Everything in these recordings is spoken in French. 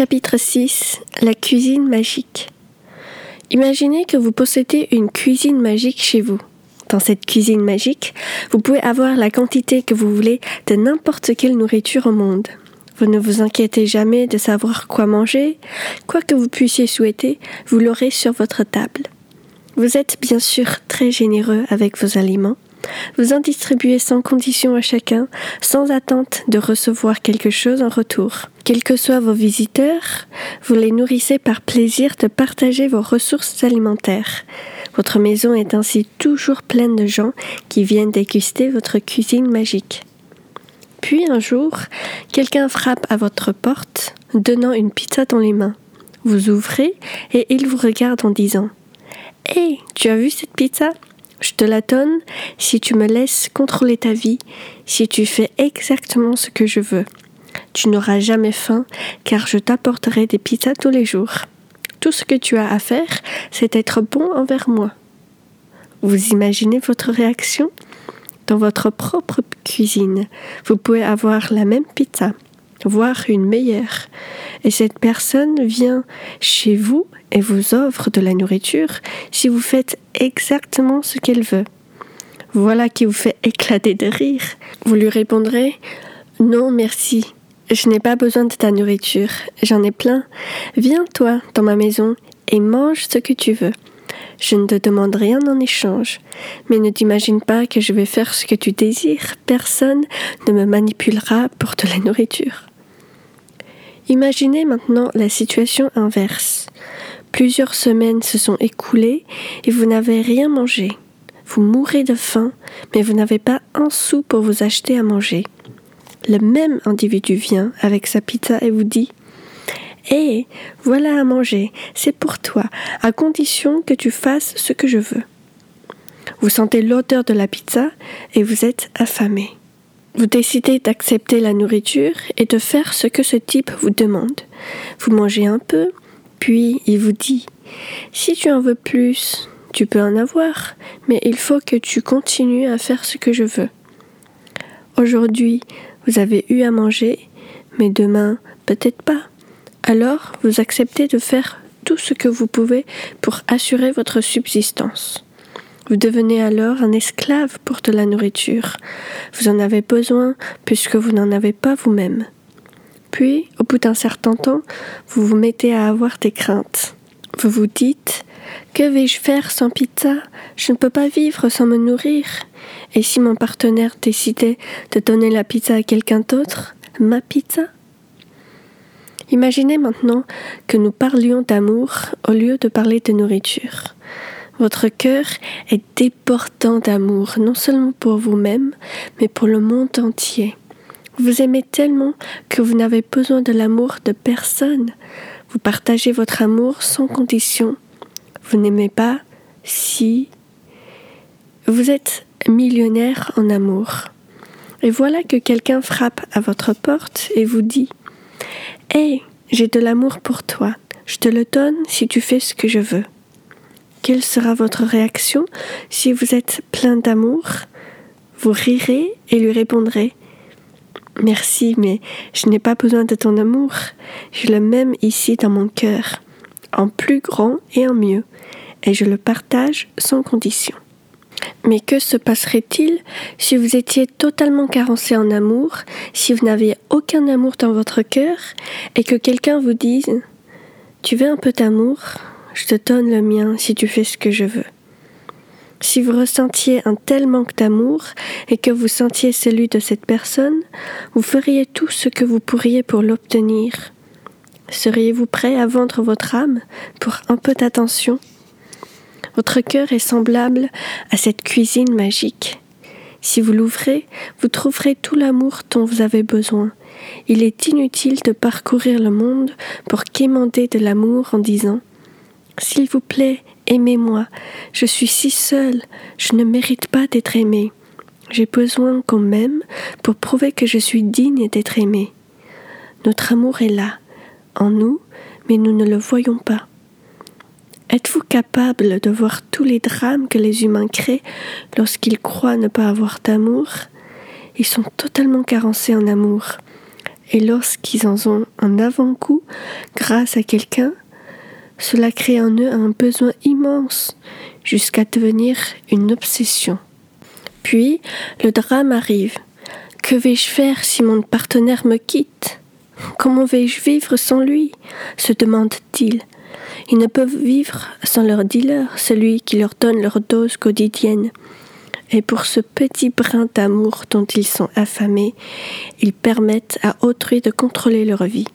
Chapitre 6 La cuisine magique. Imaginez que vous possédez une cuisine magique chez vous. Dans cette cuisine magique, vous pouvez avoir la quantité que vous voulez de n'importe quelle nourriture au monde. Vous ne vous inquiétez jamais de savoir quoi manger. Quoi que vous puissiez souhaiter, vous l'aurez sur votre table. Vous êtes bien sûr très généreux avec vos aliments. Vous en distribuez sans condition à chacun, sans attente de recevoir quelque chose en retour. Quels que soient vos visiteurs, vous les nourrissez par plaisir de partager vos ressources alimentaires. Votre maison est ainsi toujours pleine de gens qui viennent déguster votre cuisine magique. Puis un jour, quelqu'un frappe à votre porte, donnant une pizza dans les mains. Vous ouvrez et il vous regarde en disant Hé, tu as vu cette pizza? Je te la donne si tu me laisses contrôler ta vie, si tu fais exactement ce que je veux. Tu n'auras jamais faim, car je t'apporterai des pizzas tous les jours. Tout ce que tu as à faire, c'est être bon envers moi. Vous imaginez votre réaction? Dans votre propre cuisine, vous pouvez avoir la même pizza, voire une meilleure. Et cette personne vient chez vous et vous offre de la nourriture si vous faites exactement ce qu'elle veut. Voilà qui vous fait éclater de rire. Vous lui répondrez Non, merci. Je n'ai pas besoin de ta nourriture. J'en ai plein. Viens, toi, dans ma maison et mange ce que tu veux. Je ne te demande rien en échange, mais ne t'imagine pas que je vais faire ce que tu désires. Personne ne me manipulera pour de la nourriture. Imaginez maintenant la situation inverse. Plusieurs semaines se sont écoulées et vous n'avez rien mangé. Vous mourrez de faim, mais vous n'avez pas un sou pour vous acheter à manger. Le même individu vient avec sa pizza et vous dit Hé, voilà à manger, c'est pour toi, à condition que tu fasses ce que je veux. Vous sentez l'odeur de la pizza et vous êtes affamé. Vous décidez d'accepter la nourriture et de faire ce que ce type vous demande. Vous mangez un peu, puis il vous dit, si tu en veux plus, tu peux en avoir, mais il faut que tu continues à faire ce que je veux. Aujourd'hui, vous avez eu à manger, mais demain, peut-être pas. Alors, vous acceptez de faire tout ce que vous pouvez pour assurer votre subsistance. Vous devenez alors un esclave pour de la nourriture. Vous en avez besoin puisque vous n'en avez pas vous-même. Puis, au bout d'un certain temps, vous vous mettez à avoir des craintes. Vous vous dites Que vais-je faire sans pizza? Je ne peux pas vivre sans me nourrir. Et si mon partenaire décidait de donner la pizza à quelqu'un d'autre Ma pizza? Imaginez maintenant que nous parlions d'amour au lieu de parler de nourriture. Votre cœur est débordant d'amour, non seulement pour vous-même, mais pour le monde entier. Vous aimez tellement que vous n'avez besoin de l'amour de personne. Vous partagez votre amour sans condition. Vous n'aimez pas si vous êtes millionnaire en amour. Et voilà que quelqu'un frappe à votre porte et vous dit Hé, j'ai de l'amour pour toi. Je te le donne si tu fais ce que je veux. Quelle sera votre réaction si vous êtes plein d'amour? Vous rirez et lui répondrez Merci, mais je n'ai pas besoin de ton amour. Je le mets ici dans mon cœur, en plus grand et en mieux, et je le partage sans condition. Mais que se passerait-il si vous étiez totalement carencé en amour, si vous n'aviez aucun amour dans votre cœur, et que quelqu'un vous dise Tu veux un peu d'amour? Je te donne le mien si tu fais ce que je veux. Si vous ressentiez un tel manque d'amour et que vous sentiez celui de cette personne, vous feriez tout ce que vous pourriez pour l'obtenir. Seriez-vous prêt à vendre votre âme pour un peu d'attention? Votre cœur est semblable à cette cuisine magique. Si vous l'ouvrez, vous trouverez tout l'amour dont vous avez besoin. Il est inutile de parcourir le monde pour quémander de l'amour en disant S'il vous plaît, Aimez-moi, je suis si seule, je ne mérite pas d'être aimée. J'ai besoin qu'on m'aime pour prouver que je suis digne d'être aimée. Notre amour est là, en nous, mais nous ne le voyons pas. Êtes-vous capable de voir tous les drames que les humains créent lorsqu'ils croient ne pas avoir d'amour? Ils sont totalement carencés en amour. et lorsqu'ils en ont un avant-goût grâce à quelqu'un, cela crée en eux un besoin immense jusqu'à devenir une obsession. Puis le drame arrive. Que vais-je faire si mon partenaire me quitte? Comment vais-je vivre sans lui? se demandent-ils. Ils ne peuvent vivre sans leur dealer, celui qui leur donne leur dose quotidienne. Et pour ce petit brin d'amour dont ils sont affamés, ils permettent à autrui de contrôler leur vie.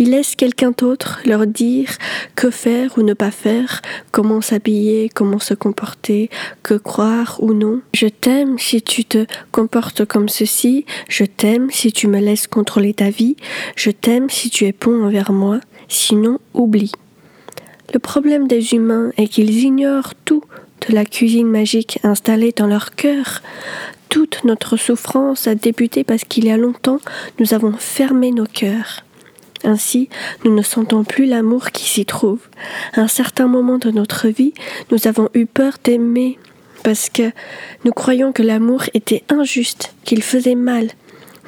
Ils laissent quelqu'un d'autre leur dire que faire ou ne pas faire, comment s'habiller, comment se comporter, que croire ou non. Je t'aime si tu te comportes comme ceci, je t'aime si tu me laisses contrôler ta vie, je t'aime si tu es bon envers moi, sinon oublie. Le problème des humains est qu'ils ignorent tout de la cuisine magique installée dans leur cœur. Toute notre souffrance a débuté parce qu'il y a longtemps nous avons fermé nos cœurs. Ainsi, nous ne sentons plus l'amour qui s'y trouve. À un certain moment de notre vie, nous avons eu peur d'aimer parce que nous croyons que l'amour était injuste, qu'il faisait mal.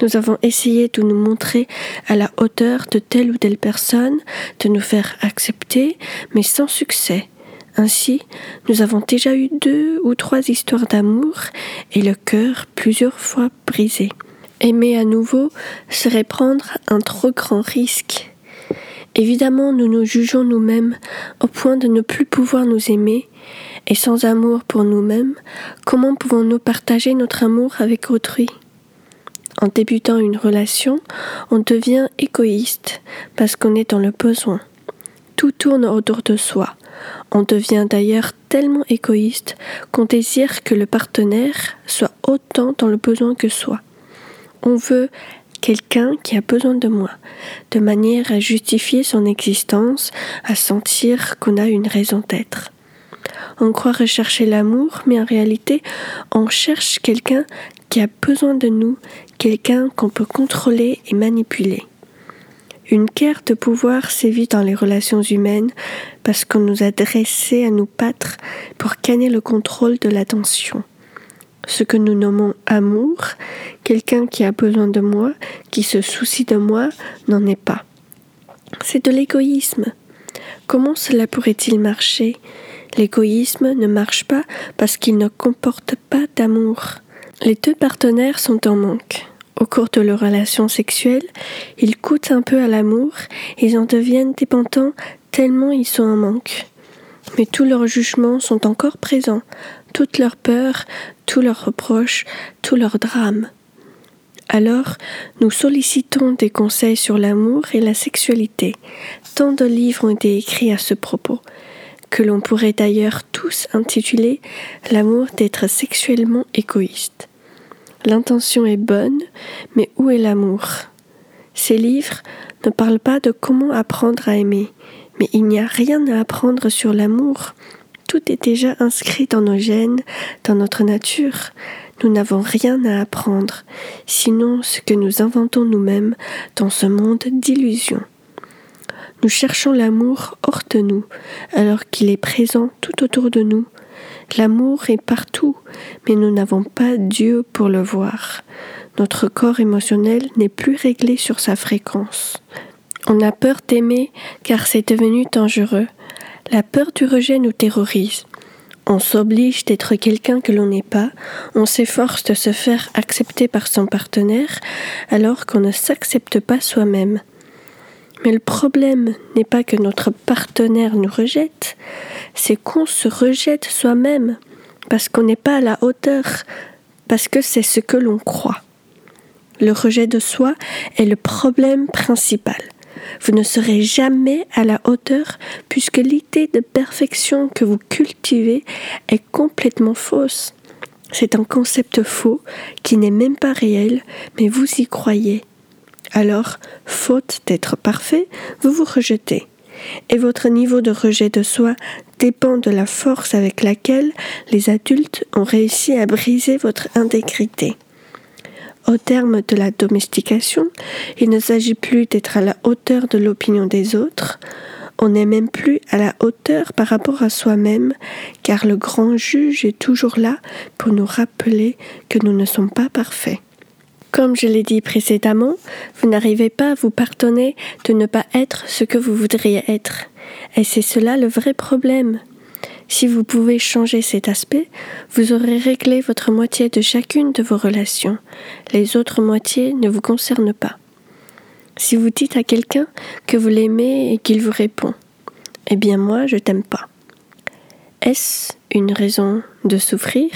Nous avons essayé de nous montrer à la hauteur de telle ou telle personne, de nous faire accepter, mais sans succès. Ainsi, nous avons déjà eu deux ou trois histoires d'amour et le cœur plusieurs fois brisé. Aimer à nouveau serait prendre un trop grand risque. Évidemment, nous nous jugeons nous-mêmes au point de ne plus pouvoir nous aimer, et sans amour pour nous-mêmes, comment pouvons-nous partager notre amour avec autrui? En débutant une relation, on devient égoïste parce qu'on est dans le besoin. Tout tourne autour de soi. On devient d'ailleurs tellement égoïste qu'on désire que le partenaire soit autant dans le besoin que soi. On veut quelqu'un qui a besoin de moi, de manière à justifier son existence, à sentir qu'on a une raison d'être. On croit rechercher l'amour, mais en réalité, on cherche quelqu'un qui a besoin de nous, quelqu'un qu'on peut contrôler et manipuler. Une guerre de pouvoir sévit dans les relations humaines parce qu'on nous a dressés à nous battre pour gagner le contrôle de l'attention ce que nous nommons amour, quelqu'un qui a besoin de moi, qui se soucie de moi, n'en est pas. C'est de l'égoïsme. Comment cela pourrait-il marcher? L'égoïsme ne marche pas parce qu'il ne comporte pas d'amour. Les deux partenaires sont en manque. Au cours de leur relation sexuelle, ils coûtent un peu à l'amour, ils en deviennent dépendants tellement ils sont en manque. Mais tous leurs jugements sont encore présents, toutes leurs peurs, tous leurs reproches, tous leurs drames. Alors, nous sollicitons des conseils sur l'amour et la sexualité. Tant de livres ont été écrits à ce propos, que l'on pourrait d'ailleurs tous intituler L'amour d'être sexuellement égoïste. L'intention est bonne, mais où est l'amour? Ces livres ne parlent pas de comment apprendre à aimer, mais il n'y a rien à apprendre sur l'amour. Tout est déjà inscrit dans nos gènes, dans notre nature. Nous n'avons rien à apprendre, sinon ce que nous inventons nous-mêmes dans ce monde d'illusions. Nous cherchons l'amour hors de nous, alors qu'il est présent tout autour de nous. L'amour est partout, mais nous n'avons pas Dieu pour le voir. Notre corps émotionnel n'est plus réglé sur sa fréquence. On a peur d'aimer car c'est devenu dangereux. La peur du rejet nous terrorise. On s'oblige d'être quelqu'un que l'on n'est pas, on s'efforce de se faire accepter par son partenaire alors qu'on ne s'accepte pas soi-même. Mais le problème n'est pas que notre partenaire nous rejette, c'est qu'on se rejette soi-même, parce qu'on n'est pas à la hauteur, parce que c'est ce que l'on croit. Le rejet de soi est le problème principal. Vous ne serez jamais à la hauteur puisque l'idée de perfection que vous cultivez est complètement fausse. C'est un concept faux qui n'est même pas réel, mais vous y croyez. Alors, faute d'être parfait, vous vous rejetez. Et votre niveau de rejet de soi dépend de la force avec laquelle les adultes ont réussi à briser votre intégrité. Au terme de la domestication, il ne s'agit plus d'être à la hauteur de l'opinion des autres, on n'est même plus à la hauteur par rapport à soi-même, car le grand juge est toujours là pour nous rappeler que nous ne sommes pas parfaits. Comme je l'ai dit précédemment, vous n'arrivez pas à vous pardonner de ne pas être ce que vous voudriez être. Et c'est cela le vrai problème. Si vous pouvez changer cet aspect, vous aurez réglé votre moitié de chacune de vos relations. Les autres moitiés ne vous concernent pas. Si vous dites à quelqu'un que vous l'aimez et qu'il vous répond Eh bien moi, je t'aime pas. Est-ce une raison de souffrir?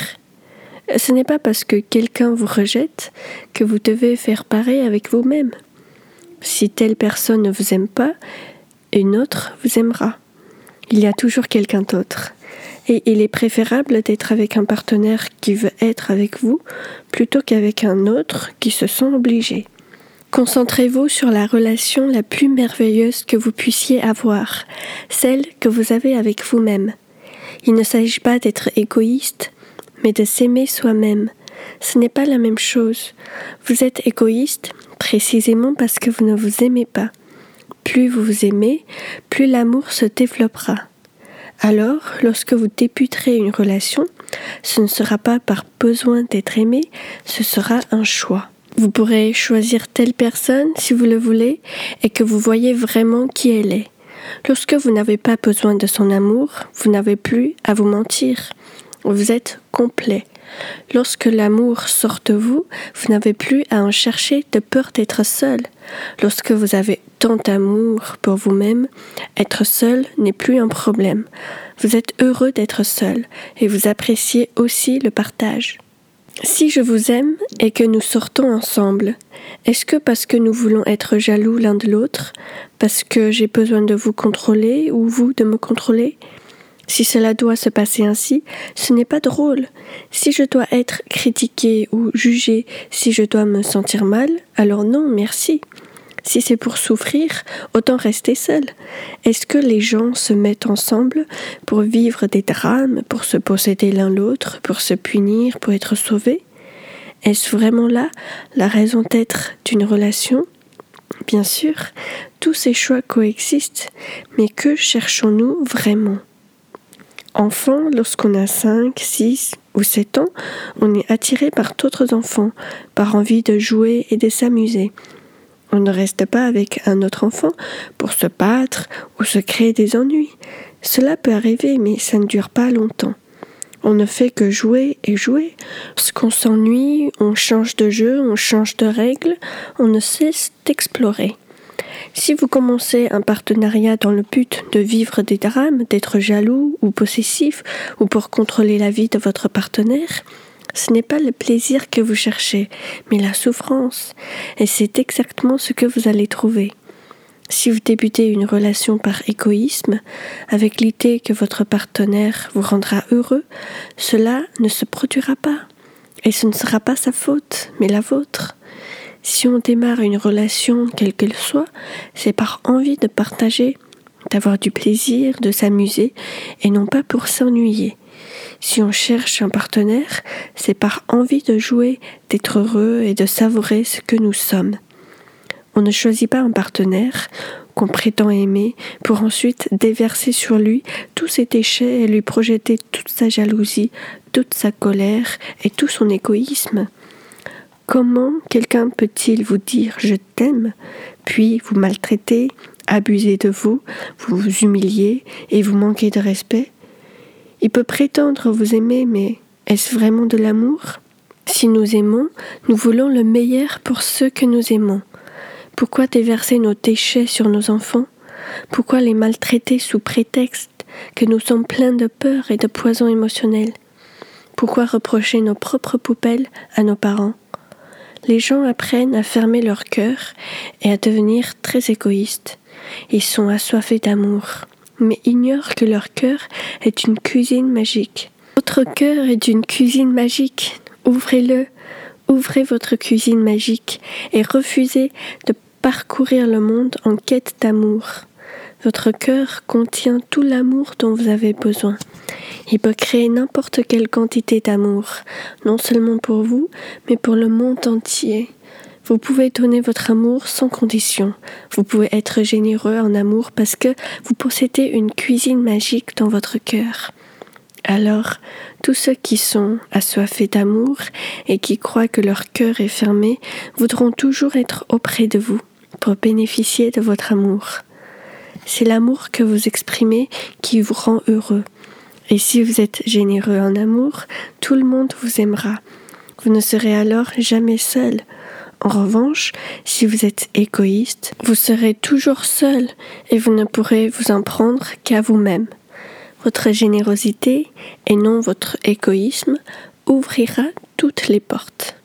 Ce n'est pas parce que quelqu'un vous rejette que vous devez faire pareil avec vous-même. Si telle personne ne vous aime pas, une autre vous aimera. Il y a toujours quelqu'un d'autre. Et il est préférable d'être avec un partenaire qui veut être avec vous plutôt qu'avec un autre qui se sent obligé. Concentrez-vous sur la relation la plus merveilleuse que vous puissiez avoir, celle que vous avez avec vous-même. Il ne s'agit pas d'être égoïste, mais de s'aimer soi-même. Ce n'est pas la même chose. Vous êtes égoïste précisément parce que vous ne vous aimez pas. Plus vous vous aimez, plus l'amour se développera. Alors, lorsque vous débuterez une relation, ce ne sera pas par besoin d'être aimé, ce sera un choix. Vous pourrez choisir telle personne si vous le voulez et que vous voyez vraiment qui elle est. Lorsque vous n'avez pas besoin de son amour, vous n'avez plus à vous mentir. Vous êtes complet. Lorsque l'amour sort de vous, vous n'avez plus à en chercher de peur d'être seul. Lorsque vous avez tant d'amour pour vous-même, être seul n'est plus un problème. Vous êtes heureux d'être seul et vous appréciez aussi le partage. Si je vous aime et que nous sortons ensemble, est-ce que parce que nous voulons être jaloux l'un de l'autre, parce que j'ai besoin de vous contrôler ou vous de me contrôler? Si cela doit se passer ainsi, ce n'est pas drôle. Si je dois être critiqué ou jugé, si je dois me sentir mal, alors non, merci. Si c'est pour souffrir, autant rester seul. Est-ce que les gens se mettent ensemble pour vivre des drames, pour se posséder l'un l'autre, pour se punir, pour être sauvés? Est-ce vraiment là la raison d'être d'une relation? Bien sûr, tous ces choix coexistent, mais que cherchons-nous vraiment? Enfant, lorsqu'on a 5, 6 ou 7 ans, on est attiré par d'autres enfants, par envie de jouer et de s'amuser. On ne reste pas avec un autre enfant pour se battre ou se créer des ennuis. Cela peut arriver, mais ça ne dure pas longtemps. On ne fait que jouer et jouer. Lorsqu'on s'ennuie, on change de jeu, on change de règles, on ne cesse d'explorer. Si vous commencez un partenariat dans le but de vivre des drames, d'être jaloux ou possessif, ou pour contrôler la vie de votre partenaire, ce n'est pas le plaisir que vous cherchez, mais la souffrance. Et c'est exactement ce que vous allez trouver. Si vous débutez une relation par égoïsme, avec l'idée que votre partenaire vous rendra heureux, cela ne se produira pas. Et ce ne sera pas sa faute, mais la vôtre. Si on démarre une relation, quelle qu'elle soit, c'est par envie de partager, d'avoir du plaisir, de s'amuser, et non pas pour s'ennuyer. Si on cherche un partenaire, c'est par envie de jouer, d'être heureux et de savourer ce que nous sommes. On ne choisit pas un partenaire qu'on prétend aimer pour ensuite déverser sur lui tous ses déchets et lui projeter toute sa jalousie, toute sa colère et tout son égoïsme. Comment quelqu'un peut-il vous dire je t'aime, puis vous maltraiter, abuser de vous, vous humilier et vous manquer de respect. Il peut prétendre vous aimer, mais est-ce vraiment de l'amour? Si nous aimons, nous voulons le meilleur pour ceux que nous aimons. Pourquoi déverser nos déchets sur nos enfants? Pourquoi les maltraiter sous prétexte que nous sommes pleins de peur et de poison émotionnel? Pourquoi reprocher nos propres poubelles à nos parents? Les gens apprennent à fermer leur cœur et à devenir très égoïstes. Ils sont assoiffés d'amour mais ignorent que leur cœur est une cuisine magique. Votre cœur est une cuisine magique. Ouvrez-le, ouvrez votre cuisine magique et refusez de parcourir le monde en quête d'amour. Votre cœur contient tout l'amour dont vous avez besoin. Il peut créer n'importe quelle quantité d'amour, non seulement pour vous, mais pour le monde entier. Vous pouvez donner votre amour sans condition. Vous pouvez être généreux en amour parce que vous possédez une cuisine magique dans votre cœur. Alors, tous ceux qui sont assoiffés d'amour et qui croient que leur cœur est fermé voudront toujours être auprès de vous pour bénéficier de votre amour. C'est l'amour que vous exprimez qui vous rend heureux. Et si vous êtes généreux en amour, tout le monde vous aimera. Vous ne serez alors jamais seul. En revanche, si vous êtes égoïste, vous serez toujours seul et vous ne pourrez vous en prendre qu'à vous-même. Votre générosité et non votre égoïsme ouvrira toutes les portes.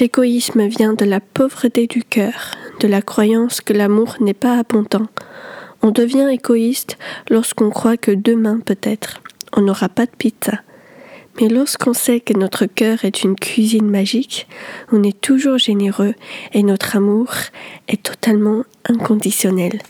L'égoïsme vient de la pauvreté du cœur, de la croyance que l'amour n'est pas abondant. On devient égoïste lorsqu'on croit que demain peut-être on n'aura pas de pizza. Mais lorsqu'on sait que notre cœur est une cuisine magique, on est toujours généreux et notre amour est totalement inconditionnel.